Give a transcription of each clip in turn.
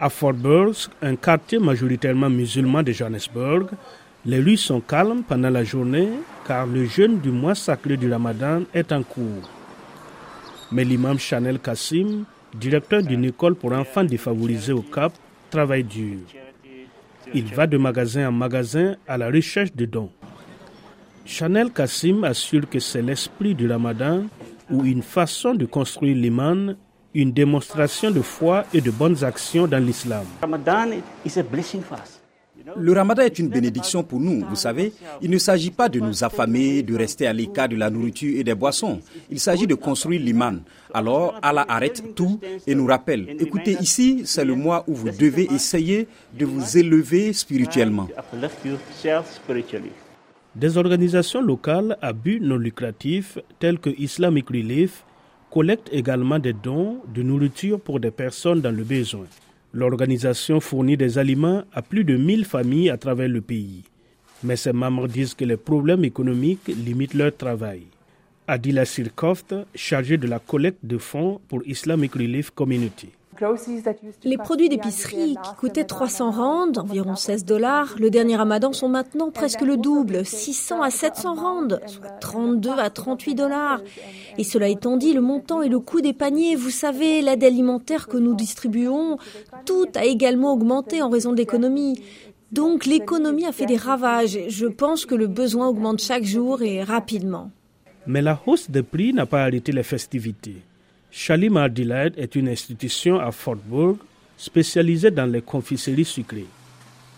À Fort Burns, un quartier majoritairement musulman de Johannesburg, les rues sont calmes pendant la journée car le jeûne du mois sacré du Ramadan est en cours. Mais l'imam Chanel Kassim, directeur d'une école pour enfants défavorisés au Cap, travaille dur. Il va de magasin en magasin à la recherche de dons. Chanel Kassim assure que c'est l'esprit du Ramadan ou une façon de construire l'iman, une démonstration de foi et de bonnes actions dans l'islam. Le ramadan est une bénédiction pour nous, vous savez. Il ne s'agit pas de nous affamer, de rester à l'écart de la nourriture et des boissons. Il s'agit de construire l'iman. Alors Allah arrête tout et nous rappelle, écoutez, ici, c'est le mois où vous devez essayer de vous élever spirituellement. Des organisations locales à but non lucratif, telles que Islamic Relief, collectent également des dons de nourriture pour des personnes dans le besoin. L'organisation fournit des aliments à plus de 1000 familles à travers le pays. Mais ses membres disent que les problèmes économiques limitent leur travail. Adila Sirkoft, chargée de la collecte de fonds pour Islamic Relief Community. Les produits d'épicerie qui coûtaient 300 rand, environ 16 dollars, le dernier ramadan sont maintenant presque le double, 600 à 700 rand, soit 32 à 38 dollars. Et cela étant dit, le montant et le coût des paniers, vous savez, l'aide alimentaire que nous distribuons, tout a également augmenté en raison de l'économie. Donc l'économie a fait des ravages. Je pense que le besoin augmente chaque jour et rapidement. Mais la hausse des prix n'a pas arrêté les festivités. Shalimar Delight est une institution à Fort Worth spécialisée dans les confiseries sucrées.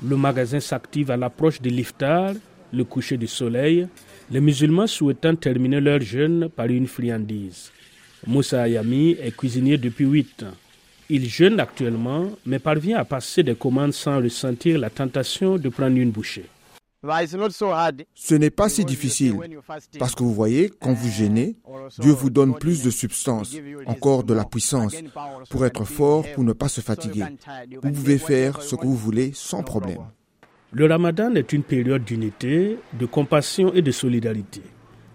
Le magasin s'active à l'approche de l'iftar, le coucher du soleil, les musulmans souhaitant terminer leur jeûne par une friandise. Moussa Ayami est cuisinier depuis 8 ans. Il jeûne actuellement, mais parvient à passer des commandes sans ressentir la tentation de prendre une bouchée. Ce n'est pas si difficile parce que vous voyez, quand vous gênez, Dieu vous donne plus de substance, encore de la puissance, pour être fort, pour ne pas se fatiguer. Vous pouvez faire ce que vous voulez sans problème. Le ramadan est une période d'unité, de compassion et de solidarité.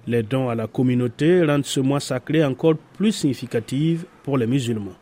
Les dons à la communauté rendent ce mois sacré encore plus significatif pour les musulmans.